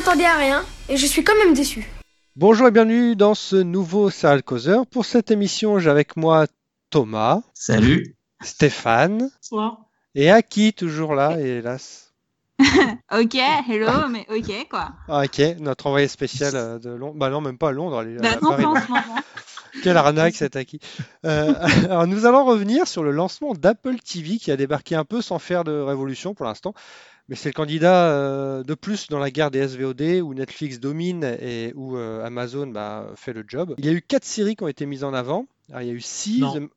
M'attendais à rien et je suis quand même déçu. Bonjour et bienvenue dans ce nouveau Serial Causeur. Pour cette émission, j'ai avec moi Thomas, Salut. Stéphane Bonsoir. et Aki, toujours là, hélas. Ok, hello, mais ok quoi. Ah, ok, notre envoyé spécial euh, de Londres. Bah non, même pas à Londres, elle est Bah à non, Paris. pas en ce moment. Quelle arnaque cet Aki. Euh, alors nous allons revenir sur le lancement d'Apple TV qui a débarqué un peu sans faire de révolution pour l'instant. Mais c'est le candidat euh, de plus dans la guerre des SVOD où Netflix domine et où euh, Amazon bah, fait le job. Il y a eu quatre séries qui ont été mises en avant. Alors, il y a eu six. Non.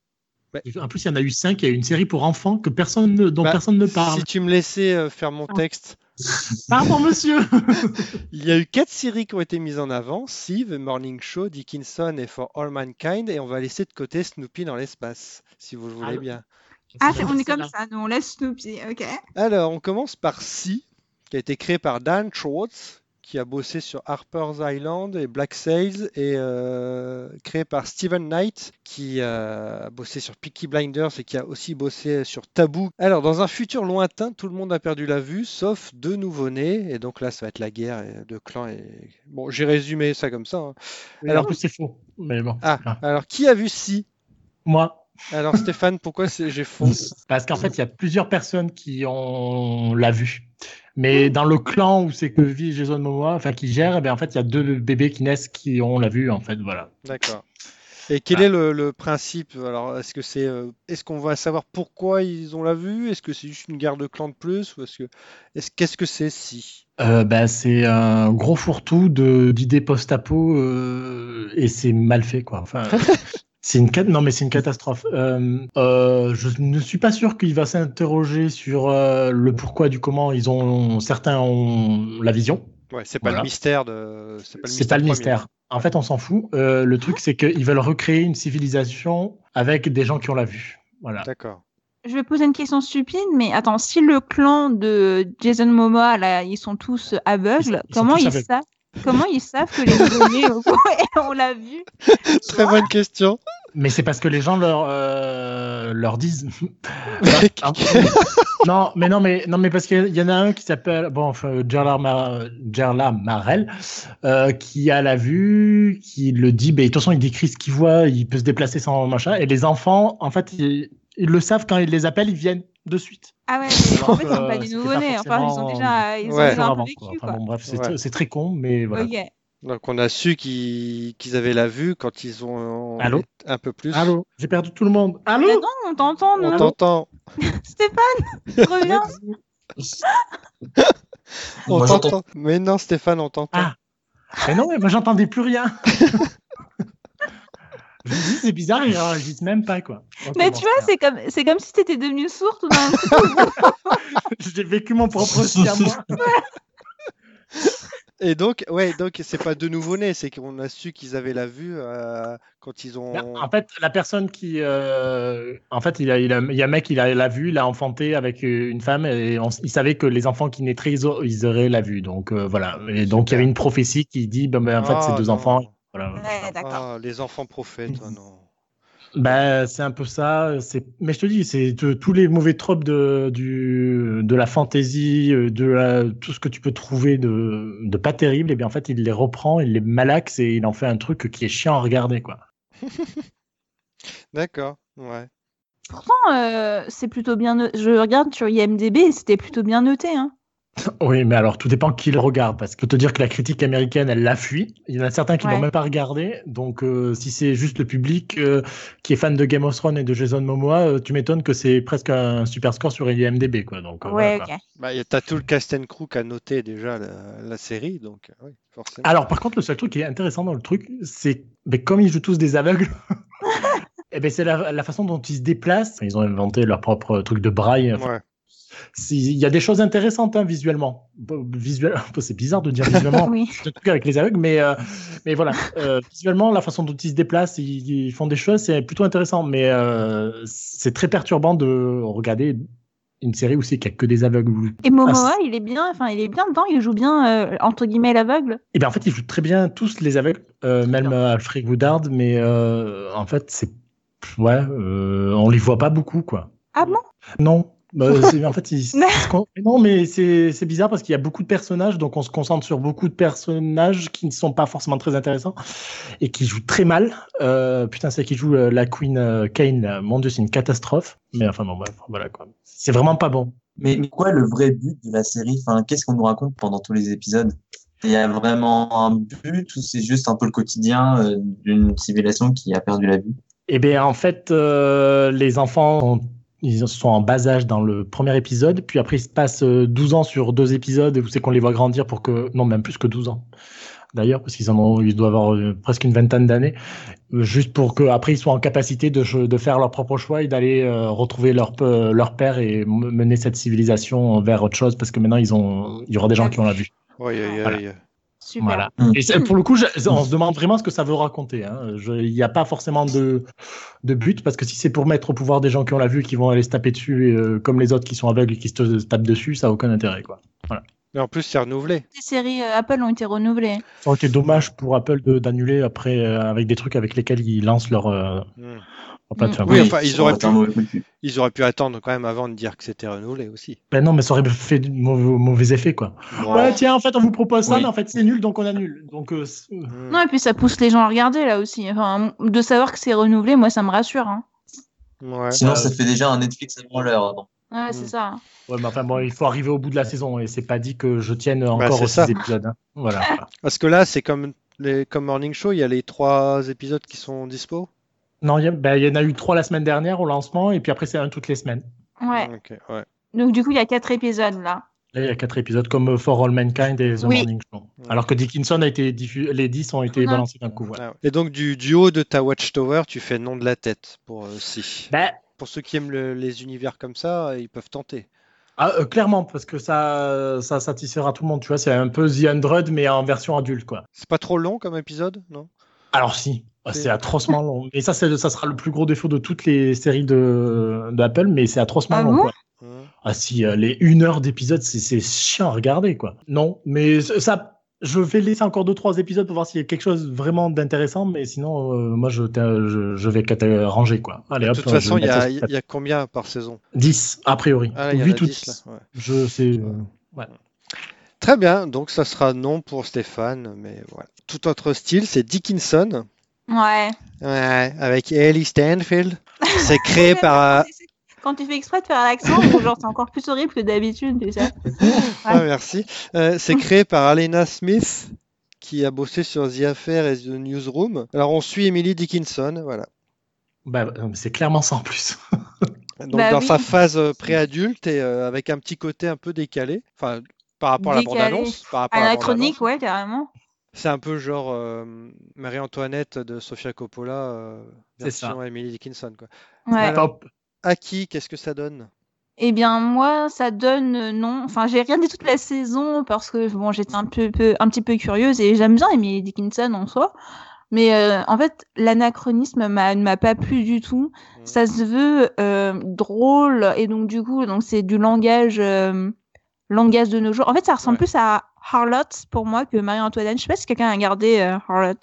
En plus, il y en a eu cinq. Il y a eu une série pour enfants que personne ne- dont Bah, personne ne parle. Si tu me laissais euh, faire mon texte. Pardon, monsieur. Il y a eu quatre séries qui ont été mises en avant, Sieve, Morning Show, Dickinson et For All Mankind, et on va laisser de côté Snoopy dans l'espace, si vous le voulez Ah, bien. Ah, c'est- on est comme ça, nous on laisse Snoopy, ok. Alors, on commence par Si, qui a été créé par Dan Schwartz, qui a bossé sur Harper's Island et Black Sails, et euh, créé par Steven Knight, qui euh, a bossé sur Peaky Blinders et qui a aussi bossé sur Taboo. Alors, dans un futur lointain, tout le monde a perdu la vue, sauf deux nouveau-nés, et donc là, ça va être la guerre de clans. Et... Bon, j'ai résumé ça comme ça. hein. Alors que c'est faux. Mais bon. Ah, Ah. alors qui a vu Si Moi. Alors Stéphane, pourquoi j'ai faux Parce qu'en fait, il y a plusieurs personnes qui ont l'a vu. Mais dans le clan où c'est que vit Jason Momoa, enfin qui gère, eh bien, en fait, il y a deux bébés qui naissent qui ont la vue, en fait, voilà. D'accord. Et quel est le, le principe? Alors, est-ce que c'est, euh, est-ce qu'on va savoir pourquoi ils ont la vue? Est-ce que c'est juste une guerre de clans de plus? Ou est-ce que, est-ce, qu'est-ce que c'est si? Euh, bah, c'est un gros fourre-tout de d'idées post-apo euh, et c'est mal fait quoi. Enfin, c'est une non mais c'est une catastrophe. Euh, euh, je ne suis pas sûr qu'il va s'interroger sur euh, le pourquoi du comment. Ils ont certains ont la vision. Ouais, c'est pas Voilà. le mystère de. C'est pas le C'est pas le mystère. En fait, on s'en fout. Euh, le truc c'est qu'ils veulent recréer une civilisation avec des gens qui ont la vue. Voilà. D'accord. Je vais poser une question stupide, mais attends, si le clan de Jason Momoa, là, ils sont tous aveugles, Ils ils comment tous ils savent Comment ils savent que les nouveau-nés, on l'a vu Très bonne question. Mais c'est parce que les gens leur euh, leur disent. non, mais non, mais non, mais parce qu'il y en a un qui s'appelle bon, enfin, Gerla, Mar- Gerla Marel, euh, qui a la vue, qui le dit. Ben, de toute façon, il décrit ce qu'il voit, il peut se déplacer sans machin. Et les enfants, en fait, ils, ils le savent quand ils les appellent, ils viennent de suite. Ah ouais, mais en fait, ils sont Euh, pas des c'était nouveau-nés, enfin, ils ont déjà, ils ont Ouais. déjà un peu Avant, vécu, quoi. Enfin, bon, bref, c'est Ouais. très con, mais voilà. Donc on a su qu'ils, avaient la vue quand ils ont Allô un peu plus. Allô, j'ai perdu tout le monde. Allô. Mais non, on t'entend, On t'entend. Stéphane, reviens. On t'entend. Mais non, Stéphane, on t'entend. Ah. Mais non, mais moi j'entendais plus rien. Je me dis, c'est bizarre, ils réagissent même pas, quoi. Mais tu vois, c'est comme, c'est comme si t'étais devenu sourd tout d'un. J'ai vécu mon propre moi. Et donc, ouais, donc c'est pas de nouveau-nés, c'est qu'on a su qu'ils avaient la vue euh, quand ils ont. Ben, En fait, la personne qui. euh, En fait, il, a, il, a- il y a un mec, il a la vue, il a enfanté avec euh, une femme et on- il savait que les enfants qui naîtraient, ils, au- ils auraient la vue. Donc euh, voilà. Et donc il y avait une prophétie qui dit ben, ben, en fait, Ah, ces deux non. enfants. Ouais, d'accord. Ah, les enfants prophètes, non. Ben, c'est un peu ça. C'est, mais je te dis, c'est de- tous les mauvais tropes de du de la fantaisie, euh, de la- tout ce que tu peux trouver de de pas terrible. Et bien en fait, il les reprend, il les malaxe et il en fait un truc qui est chiant à regarder, quoi. D'accord, ouais. Pourtant, euh, c'est plutôt bien. no- Je regarde sur IMDb, et c'était plutôt bien noté. Hein. Oui, mais alors tout dépend qui le regarde, parce que je peux te dire que la critique américaine, elle la fuit. Il y en a certains qui Ouais. l'ont même pas regardé. Donc, euh, si c'est juste le public euh, qui est fan de Game of Thrones et de Jason Momoa, euh, tu m'étonnes que c'est presque un super score sur IMDb, quoi. Donc, euh, ouais, voilà. Bah, y a- t'as tout le cast and crew qui a noté déjà la, la série, donc oui, forcément. Alors, par contre, le seul truc qui est intéressant dans le truc, c'est mais comme ils jouent tous des aveugles, et ben c'est la, la façon dont ils se déplacent. Ils ont inventé leur propre truc de braille. Ouais. Il y a des choses intéressantes hein, visuellement. Visuel, c'est bizarre de dire visuellement. Oui. trucs avec les aveugles, mais, euh, mais voilà. Euh, visuellement, la façon dont ils se déplacent, ils, ils font des choses, c'est plutôt intéressant. Mais euh, c'est très perturbant de regarder une série où c'est qu'il n'y a que des aveugles. Et Momoa, Ah, il est bien, enfin, il est bien dedans, il joue bien, euh, entre guillemets, l'aveugle. Et bien en fait, ils jouent très bien tous les aveugles, euh, même euh, Alfred Woodard, mais en fait, c'est. Ouais, on les voit pas beaucoup, quoi. Ah bon? Non. Bah, en fait, il- non, mais c'est c'est bizarre parce qu'il y a beaucoup de personnages, donc on se concentre sur beaucoup de personnages qui ne sont pas forcément très intéressants et qui jouent très mal. Euh, putain, c'est qui joue euh, la Queen euh, Kane. là. Mon Dieu, c'est une catastrophe. Mais enfin, bon, bref, voilà quoi. C'est vraiment pas bon. Mais, mais quoi le vrai but de la série? Enfin, qu'est-ce qu'on nous raconte pendant tous les épisodes? Il y a vraiment un but ou c'est juste un peu le quotidien euh, d'une civilisation qui a perdu la vue Eh bien, en fait, euh, les enfants sont, ils sont en bas âge dans le premier épisode, puis après, il se passe euh, 12 ans sur deux épisodes où c'est qu'on les voit grandir pour que. Non, même plus que 12 ans. D'ailleurs, parce qu'ils en ont, ils doivent avoir euh, presque une vingtaine d'années, euh, juste pour que après ils soient en capacité de, faire leur propre choix et d'aller euh, retrouver leur, leur père et mener cette civilisation vers autre chose, parce que maintenant ils ont, il y aura des gens qui ont la vue. Oui, oui, Voilà. Super. Voilà. Mm. Et c'est- pour le coup, je- on se demande vraiment ce que ça veut raconter. hein. Je- Il n'y a pas forcément de, de but, parce que si c'est pour mettre au pouvoir des gens qui ont la vue et qui vont aller se taper dessus, euh, comme les autres qui sont aveugles et qui se tapent dessus, ça n'a aucun intérêt. Quoi. Mais en plus, c'est renouvelé. Les séries euh, Apple ont été renouvelées. Ça aurait été dommage pour Apple d'annuler après euh, avec des trucs avec lesquels ils lancent leur, euh, Hmm. leur. Oui, enfin, ils auraient pu-. Ils auraient pu attendre quand même avant de dire que c'était renouvelé aussi. Ben non, mais ça aurait fait de mauvais, mauvais effet. Quoi. Ouais, tiens, en fait, on vous propose ça, Oui. mais en fait, c'est nul, donc on annule. Donc, euh, Hmm. Non, et puis ça pousse les gens à regarder là aussi. Enfin, de savoir que c'est renouvelé, moi ça me rassure. Hein. Ouais. Sinon, Euh, ça fait déjà un Netflix avant l'heure. Ouais, Mm. c'est ça. ouais, mais enfin, bon, il faut arriver au bout de la saison et c'est pas dit que je tienne encore Bah, aux ça. six épisodes. hein. Voilà. Parce que là, c'est comme les comme Morning Show, il y a les trois épisodes qui sont dispo? Non, il y, a- ben, il y en a eu trois la semaine dernière au lancement, et puis après, c'est un toutes les semaines. Ouais. Ok, ouais. Donc du coup, il y a quatre épisodes là. Là, il y a quatre épisodes comme For All Mankind et The Oui. Morning Show. Alors que Dickinson a été diffusé, les 10 ont été Non. balancés d'un coup. voilà. Ah ouais. Et donc du, du haut de ta Watchtower, tu fais nom de la tête pour euh, si. Ben, Pour ceux qui aiment le- les univers comme ça, ils peuvent tenter. ah, euh, clairement, parce que ça, ça satisfera tout le monde. Tu vois, c'est un peu The Hundred, mais en version adulte, quoi. C'est pas trop long comme épisode, non? Alors si, C'est- atrocement long. Et ça, c'est- ça sera le plus gros défaut de toutes les séries de d'Apple, mais c'est atrocement Ah long. bon? quoi. Ah si, euh, les une heure d'épisode, c'est c'est chiant à regarder, quoi. Non, mais ça, je vais laisser encore deux trois épisodes pour voir s'il y a quelque chose vraiment d'intéressant, mais sinon, euh, moi, je, je, je vais ranger, quoi. Allez, De hop, toute je façon, il y a, y a combien par saison? 10, a priori. Ah, là, il y en a 8 ou 10 10. là. ouais. Je sais. euh, Très bien, donc ça sera non pour Stéphane, mais voilà. Tout autre style, c'est Dickinson, Ouais. ouais, avec Ellie Stanfield. C'est créé par. Euh, Quand tu fais exprès de faire l'accent, genre c'est encore plus horrible que d'habitude, tu sais. Ah, merci. Euh, c'est créé par Alena Smith, qui a bossé sur The Affair et The Newsroom. Alors on suit Emily Dickinson, voilà. Bah, mais c'est clairement ça en plus. Donc Bah dans oui. sa phase euh, préadulte et euh, avec un petit côté un peu décalé, enfin par rapport à la bande-annonce. par rapport à la bande-annonce. ouais, carrément. C'est un peu genre euh, Marie-Antoinette de Sofia Coppola, euh, C'est ça. version Emily Dickinson. Quoi. Ouais. Alors- Top. Aki, qu'est-ce que ça donne? Eh bien, moi, ça donne euh, non. Enfin, j'ai regardé toute la saison parce que bon, j'étais un peu, peu- un petit peu curieuse et j'aime bien Emily Dickinson en soi. Mais euh, en fait, l'anachronisme ne m'a pas plu du tout. Ça se veut euh, drôle et donc du coup, donc c'est du langage, langage de nos jours. En fait, ça ressemble Ouais. plus à Harlot pour moi que Marie-Antoinette. Je sais pas si quelqu'un a regardé Harlot.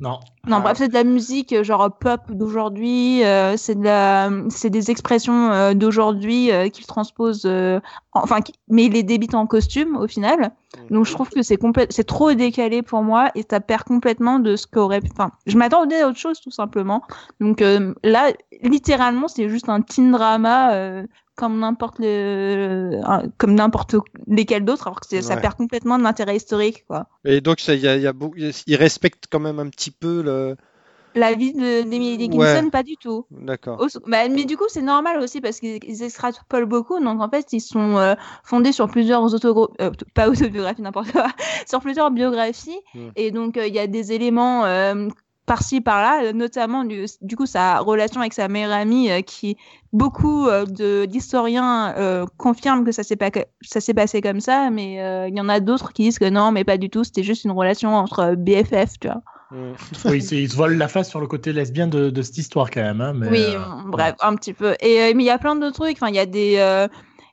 Non. Non, Ah. bref, c'est de la musique euh, genre pop d'aujourd'hui, euh, c'est de la, c'est des expressions euh, d'aujourd'hui euh, qu'il transpose, euh, en- enfin, qui- mais il les débite en costume au final. Donc je trouve que c'est c'est trop décalé pour moi et ça perd complètement de ce qu'aurait, pu- enfin, je m'attendais à autre chose tout simplement. Donc euh, là, littéralement, c'est juste un teen drama euh, comme n'importe le, un- comme n'importe lesquels d'autres, alors que ça perd complètement de l'intérêt historique, quoi. Et donc ça, il y a, il y a beau- il respecte quand même un petit peu le. La vie de- d'Emily Dickinson, Ouais. pas du tout. D'accord. Bah, mais du coup, c'est normal aussi parce qu'ils ils extrapolent beaucoup. Donc, en fait, ils sont euh, fondés sur plusieurs autographies, pas autobiographies, n'importe quoi, sur plusieurs biographies. Et donc, euh, il y a des éléments euh, par-ci, par-là, euh, notamment du, du coup, sa relation avec sa meilleure amie euh, qui, beaucoup euh, de- d'historiens euh, confirment que ça s'est pas, ça s'est passé comme ça. Mais euh, il y en a d'autres qui disent que non, mais pas du tout. C'était juste une relation entre euh, BFF, tu vois. Mm. Oui, c'est- ils se volent la face sur le côté lesbien de, de cette histoire quand même. hein, mais, Oui, euh, bon, bref, un petit peu. Et euh, mais il y a plein de trucs. Enfin, il y a des, euh,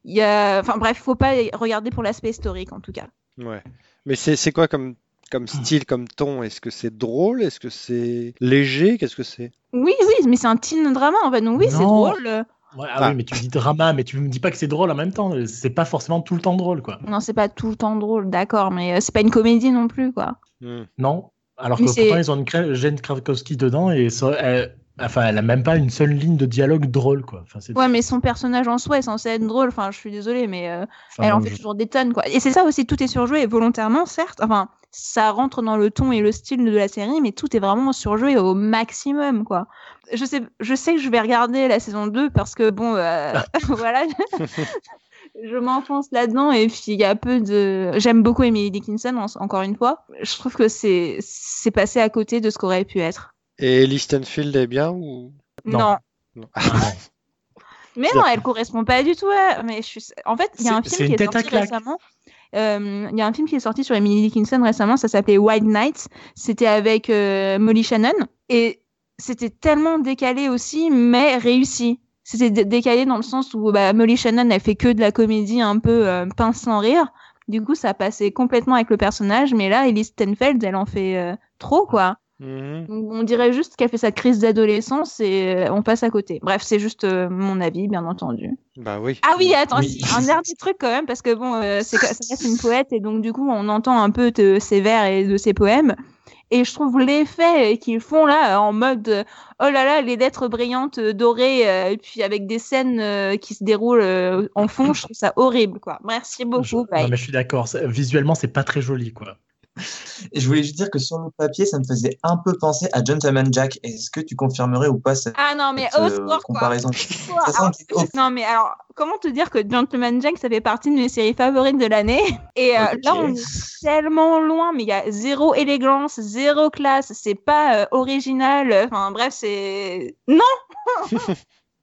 il y a, enfin bref, faut pas regarder pour l'aspect historique en tout cas. Ouais. Mais c'est c'est quoi comme, comme style, comme ton? Est-ce que c'est drôle? Est-ce que c'est léger? Qu'est-ce que c'est? Oui, oui, mais c'est un teen drama en fait. Donc oui, c'est drôle. Ouais, ah oui, mais tu dis drama, mais tu me dis pas que c'est drôle en même temps. C'est pas forcément tout le temps drôle, quoi. Non, c'est pas tout le temps drôle, d'accord, mais c'est pas une comédie non plus, quoi. Hmm. Non. Alors que pourtant, ils ont une Jane Krakowski dedans et ça- elle, enfin, elle a même pas une seule ligne de dialogue drôle, quoi. Enfin, Ouais, mais son personnage en soi est censé être drôle. Enfin, je suis désolée, mais euh, enfin, elle en fait je- toujours des tonnes, quoi. Et c'est ça aussi, tout est surjoué volontairement, certes. Enfin, ça rentre dans le ton et le style de la série, mais tout est vraiment surjoué au maximum, quoi. Je sais, je sais que je vais regarder la saison 2 parce que, bon, euh, voilà. Je m'enfonce là-dedans et puis il y a peu de. J'aime beaucoup Emily Dickinson, en- encore une fois. Je trouve que c'est c'est passé à côté de ce qu'aurait pu être. Et Listenfield est bien ou? Non. non. non Ah. Mais non, elle correspond pas du tout. à- Mais je suis... En fait, il y a un film qui est sorti claque. récemment. Euh, Il y a un film qui est sorti sur Emily Dickinson récemment. Ça s'appelait White Nights. C'était avec euh, Molly Shannon et c'était tellement décalé aussi, mais réussi. C'était dé- décalé dans le sens où bah, Molly Shannon elle fait que de la comédie un peu euh, pince sans rire. Du coup, ça passait complètement avec le personnage. Mais là, Elise Stenfeld, elle en fait euh, trop quoi. Mhm. Donc, On dirait juste qu'elle fait sa crise d'adolescence et euh, on passe à côté. Bref, c'est juste euh, mon avis, bien entendu. Bah oui. Ah oui, attends, Oui. un dernier truc quand même, parce que bon, euh, c'est ça reste une poète et donc du coup, on entend un peu de ses vers et de ses poèmes. Et je trouve l'effet qu'ils font là, en mode euh, oh là là, les lettres brillantes euh, dorées, euh, et puis avec des scènes qui se déroulent en fond, je trouve ça horrible, quoi. Merci beaucoup. Je- non, mais je suis d'accord. Visuellement, c'est pas très joli, quoi. Et je voulais juste dire que sur le papier, ça me faisait un peu penser à Gentleman Jack. Est-ce que tu confirmerais ou pas cette, Ah non, mais cette, au euh, quoi. comparaison Alors. Non, mais alors, comment te dire que Gentleman Jack, ça fait partie de mes séries favorites de l'année? Et euh, là, on est tellement loin, mais il y a zéro élégance, zéro classe, c'est pas euh, original. Enfin, bref, c'est. Non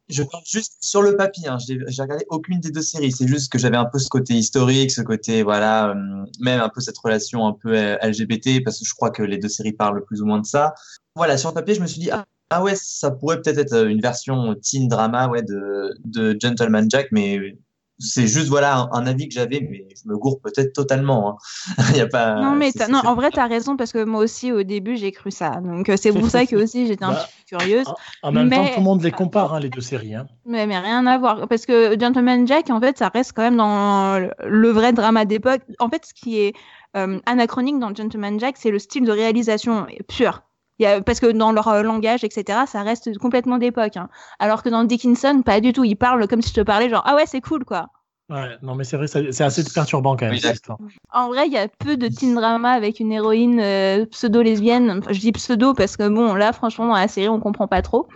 Je parle juste sur le papier. Hein. J'ai regardé aucune des deux séries. C'est juste que j'avais un peu ce côté historique, ce côté voilà, euh, même un peu cette relation un peu euh, LGBT, parce que je crois que les deux séries parlent plus ou moins de ça. Voilà, sur le papier, je me suis dit ah, ah ouais, ça pourrait peut-être être euh, une version teen drama ouais de de Gentleman Jack, mais c'est juste voilà un, un avis que j'avais, mais je me gourre peut-être totalement. Hein. Il y a pas. Non, mais non, en vrai, t'as raison, parce que moi aussi, au début, j'ai cru ça. Donc, euh, c'est pour ça que aussi, j'étais un Bah, petit peu curieuse. En même temps, tout le monde les compare, hein, les deux séries. Hein. Mais, mais rien à voir. Parce que Gentleman Jack, en fait, ça reste quand même dans le- le vrai drama d'époque. En fait, ce qui est euh, anachronique dans Gentleman Jack, c'est le style de réalisation pur. Y a, parce que dans leur euh, langage, etc., ça reste complètement d'époque. hein. Alors que dans Dickinson, pas du tout. Ils parlent comme si je te parlais, genre, ah ouais, c'est cool, quoi. Ouais, non, mais c'est vrai, c'est assez perturbant quand même. Cette histoire. En vrai, il y a peu de teen drama avec une héroïne euh, pseudo-lesbienne. Enfin, je dis pseudo parce que bon, là, franchement, dans la série, on comprend pas trop.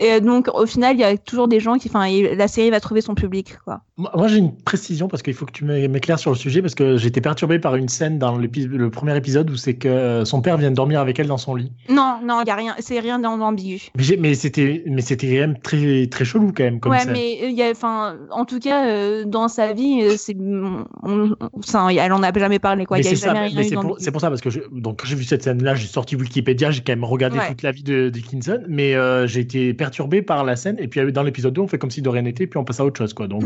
Et euh, donc, au final, il y a toujours des gens qui, enfin, la série va trouver son public, quoi. Moi, j'ai une précision parce qu'il faut que tu m'é- m'éclaires sur le sujet parce que j'ai été perturbé par une scène dans le premier épisode où c'est que euh, son père vient de dormir avec elle dans son lit. Non, non, il y a rien, c'est rien d'ambigu. Mais, c'était, mais c'était quand même très, très chelou quand même comme Ouais, mais il y a, enfin, en tout cas, euh, dans sa vie, euh, c'est, on- elle en a jamais parlé, quoi. Mais Il y a c'est pour, ça parce que je, donc quand j'ai vu cette scène-là, j'ai sorti Wikipédia, j'ai quand même regardé Ouais. toute la vie de Dickinson, mais euh, j'ai été perturbé par la scène et puis euh, dans l'épisode 2, on fait comme si de rien n'était, puis on passe à autre chose quoi. Donc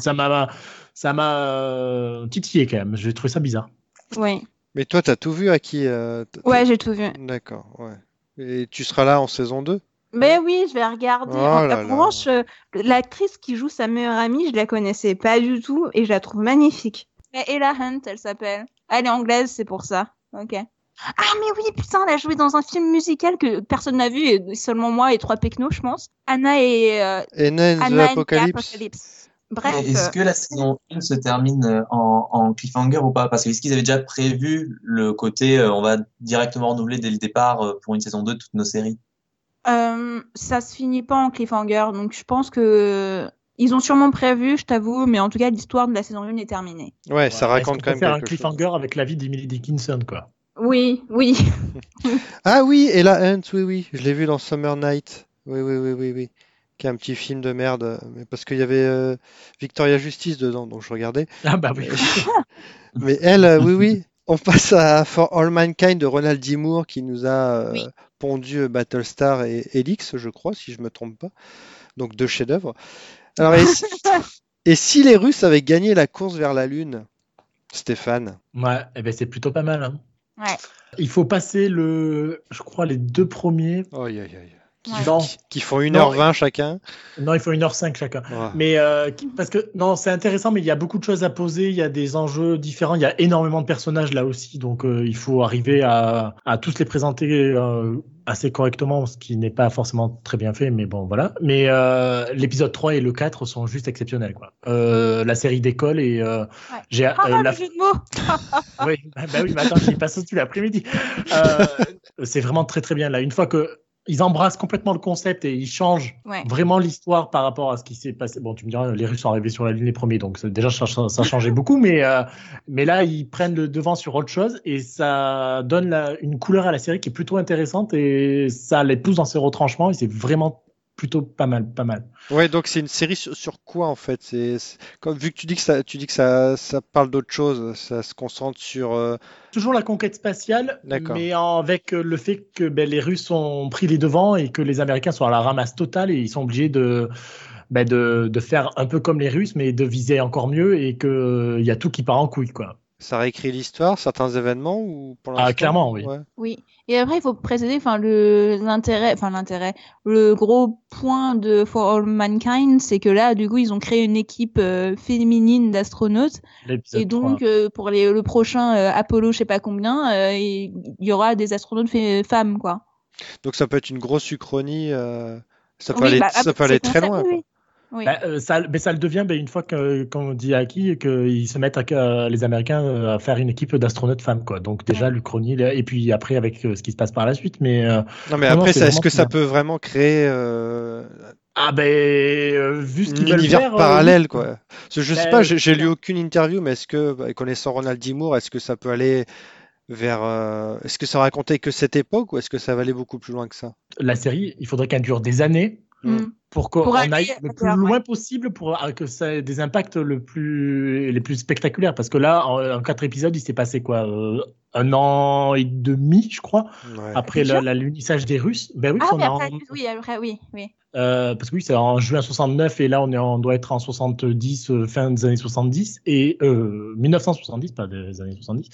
ça m'a, ça m'a euh, titillé quand même. J'ai trouvé ça bizarre. Oui. Mais toi, t'as tout vu à qui euh, Ouais, j'ai tout vu. D'accord, ouais. Et tu seras là en saison 2 Mais oui, je vais regarder. Oh en là là. revanche, euh, l'actrice qui joue sa meilleure amie, je la connaissais pas du tout et je la trouve magnifique. Ella Hunt, elle s'appelle. Elle est anglaise, c'est pour ça. Ok. Ah mais oui, putain, elle a joué dans un film musical que personne n'a vu, et seulement moi et trois pecnos, je pense. Anna et euh, Anna and the Anna and the Apocalypse Apocalypse. Bref. Et Est-ce euh, que la saison 1 se termine euh, en, en cliffhanger ou pas? Parce que est-ce qu'ils avaient déjà prévu le côté euh, on va directement renouveler dès le départ euh, pour une saison 2 toutes nos séries? Euh, ça se finit pas en cliffhanger, donc je pense que ils ont sûrement prévu, je t'avoue, mais en tout cas l'histoire de la saison 1 est terminée. Ouais, ça Ouais, raconte qu'on quand peut même faire un chose. cliffhanger avec la vie d'Emily Dickinson quoi? Oui, oui. Ah oui, Ella Hunt, oui, oui, je l'ai vu dans Summer Night. Oui, oui, oui, oui, oui. Qui est un petit film de merde, euh, mais parce qu'il y avait euh, Victoria Justice dedans, donc je regardais. Ah bah oui. Mais elle, euh, oui, oui. On passe à For All Mankind de Ronald D. Moore qui nous a euh, Oui. Pondu Battlestar et Helix, je crois, si je me trompe pas. Donc deux chefs-d'œuvre. Alors, et, si- et si les Russes avaient gagné la course vers la Lune, Stéphane? Ouais, eh ben c'est plutôt pas mal. hein. Ouais. Il faut passer le, je crois les deux premiers. Aïe, aïe, aïe. Qui, Ouais. Non. qui- qui font Non, 1h20 chacun. Non, il faut 1h05 chacun. Ouais. Mais euh, qui- parce que non, c'est intéressant, mais il y a beaucoup de choses à poser, il y a des enjeux différents, il y a énormément de personnages là aussi, donc euh, il faut arriver à, à tous les présenter euh, assez correctement, ce qui n'est pas forcément très bien fait, mais bon voilà. Mais l'épisode 3 et le 4 sont juste exceptionnels quoi. La série d'école et Ouais. j'ai Ah, euh, la jeu de mots oui, bah, bah oui, mais attends, j'y passe tout l'après-midi. C'est vraiment très très bien là. Une fois que ils embrassent complètement le concept et ils changent Ouais. vraiment l'histoire par rapport à ce qui s'est passé. Bon, tu me diras, les Russes sont arrivés sur la Lune les premiers, donc ça- déjà ça, ça, changeait beaucoup, mais euh, mais là ils prennent le devant sur autre chose et ça donne la- une couleur à la série qui est plutôt intéressante et ça les pousse dans ses retranchements et c'est vraiment plutôt pas mal, pas mal. Ouais, donc c'est une série sur, sur quoi en fait? C'est c'est- comme vu que tu dis que ça, tu dis que ça, ça parle d'autre chose, ça se concentre sur. euh, Toujours la conquête spatiale, D'accord. mais en- avec euh, le fait que ben, les Russes ont pris les devants et que les Américains sont à la ramasse totale et ils sont obligés de, ben, de, de faire un peu comme les Russes, mais de viser encore mieux et qu'il y a tout qui part en couille. Quoi. Ça réécrit l'histoire, certains événements ou pour Ah, clairement, oui. Ouais. Oui. Et après, il faut préciser, enfin, le, l'intérêt, enfin, l'intérêt, le gros point de For All Mankind, c'est que là, du coup, ils ont créé une équipe euh, féminine d'astronautes. Et donc, 3. euh, pour les, le prochain euh, Apollo, je sais pas combien, il y aura des astronautes femmes, quoi. Donc ça peut être une grosse uchronie. euh, Ça peut Oui, aller, bah, ça ah, peut aller c'est très loin. oui, quoi. Oui. Ben, euh, ça, mais ça le devient ben, une fois qu'on dit à qui qu'ils se mettent à, euh, les Américains euh, à faire une équipe d'astronautes femmes. Quoi. Donc déjà, l'Uchronie, là, et puis après avec euh, ce qui se passe par la suite. Mais euh, Non, mais Non, après, est-ce que ça peut vraiment créer euh, ah ben, euh, vu ce un qu'ils veulent univers faire, parallèle, oui. quoi? Que je Ben, sais pas, j'ai lu aucune interview, mais est-ce que, bah, connaissant Ronald D. Moore, est-ce que ça peut aller vers, euh, est-ce que ça racontait que cette époque ou est-ce que ça va aller beaucoup plus loin que ça? La série, il faudrait qu'elle dure des années Mm. Pour qu'on aille le plus loin possible pour euh, que ça ait des impacts le plus, les plus spectaculaires. Parce que là, en, en quatre épisodes, il s'est passé quoi euh, Un an et demi, je crois, Ouais. après T'es le- sûr la- l'unissage des Russes. Ben oui, Ah, on après, en- oui, après, oui, oui. euh, parce que oui, c'est en juin 69 et là, on, est, on doit être en 70, euh, fin des années 70 et euh, 1970, pas des années 70.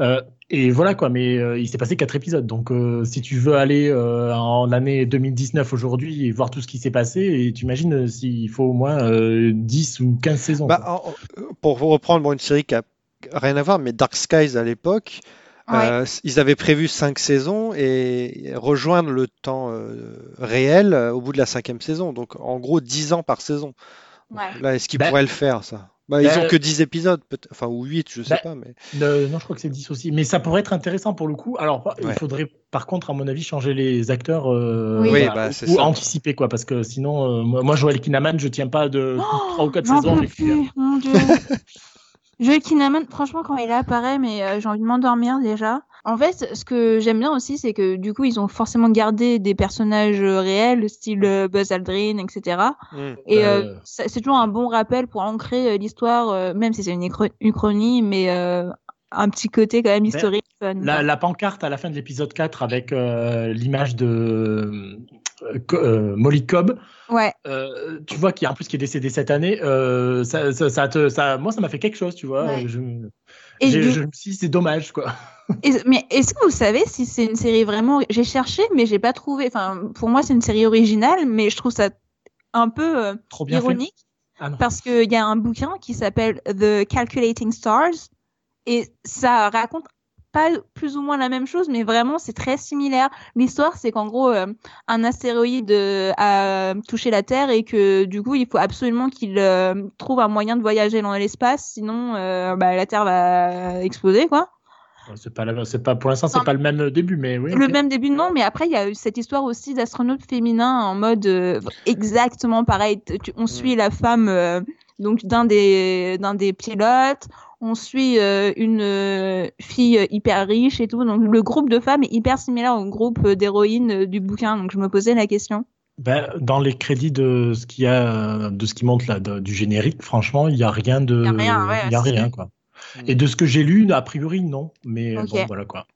Euh, et voilà quoi, mais euh, il s'est passé quatre épisodes. Donc, euh, si tu veux aller euh, en année 2019 aujourd'hui et voir tout ce qui s'est passé, et tu imagines euh, s'il faut au moins euh, 10 ou 15 saisons. Bah, en- pour reprendre bon, une série qui a rien à voir, mais Dark Skies à l'époque, Ouais. euh, ils avaient prévu cinq saisons et rejoindre le temps euh, réel euh, au bout de la cinquième saison. Donc en gros 10 ans par saison. Ouais. Là, est-ce qu'ils Bah- pourraient le faire ça? Bah, ils ont que 10 épisodes, peut- enfin ou 8, je sais Bah, pas, mais Euh, non, je crois que c'est 10 aussi. Mais ça pourrait être intéressant pour le coup. Alors, Ouais. il faudrait, par contre, à mon avis, changer les acteurs euh, Oui. Bah, c'est ou ça. anticiper, quoi. Parce que sinon, euh, moi, Joel Kinnaman, je tiens pas de 3 ou 4 J'en saisons. Joel Kinnaman, franchement, quand il apparaît, mais euh, j'ai envie de m'endormir déjà. En fait, ce que j'aime bien aussi, c'est que du coup, ils ont forcément gardé des personnages euh, réels, style euh, Buzz Aldrin, etc. Et Euh, euh, c'est toujours un bon rappel pour ancrer euh, l'histoire, euh, même si c'est une uchronie, mais euh, un petit côté quand même historique. fun, La, pancarte à la fin de l'épisode 4 avec euh, l'image de euh, euh, Molly Cobb, Ouais, euh, tu vois qui en plus qui est décédé cette année, euh, ça, ça, ça te, ça, moi ça m'a fait quelque chose, tu vois. Ouais. Je, Et du- je me suis dit, c'est dommage quoi. Et- mais est-ce que vous savez si c'est une série vraiment J'ai cherché, mais j'ai pas trouvé. Enfin, pour moi, c'est une série originale, mais je trouve ça un peu euh, Trop bien fait. ironique Ah parce qu'il y a un bouquin qui s'appelle The Calculating Stars et ça raconte pas plus ou moins la même chose, mais vraiment c'est très similaire. L'histoire, c'est qu'en gros, euh, un astéroïde euh, a touché la Terre et que du coup, il faut absolument qu'il euh, trouve un moyen de voyager dans l'espace, sinon bah, la Terre va exploser, quoi. C'est pas, la- c'est pas, pour l'instant, c'est Non. pas le même début, mais oui. Le même début, non, mais après, il y a eu cette histoire aussi d'astronaute féminin en mode exactement pareil. Tu- on suit la femme donc d'un des, d'un des pilotes, on suit euh, une euh, fille euh, hyper riche et tout. Donc le groupe de femmes est hyper similaire au groupe d'héroïnes euh, du bouquin. Donc je me posais la question. Ben, dans les crédits de ce qu'il y a, de ce qui monte là, de- du générique, franchement, il y a rien de, Y a rien, ouais, il y a rien quoi. Mm. Et de ce que j'ai lu, a priori, non. Mais bon, voilà quoi.